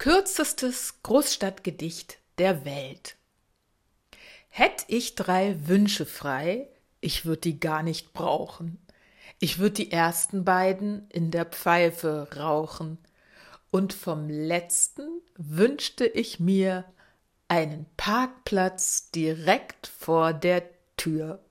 Kürzestes Großstadtgedicht der Welt. Hätt ich drei Wünsche frei, ich würd die gar nicht brauchen. Ich würd die ersten beiden in der Pfeife rauchen. Und vom letzten wünschte ich mir einen Parkplatz direkt vor der Tür.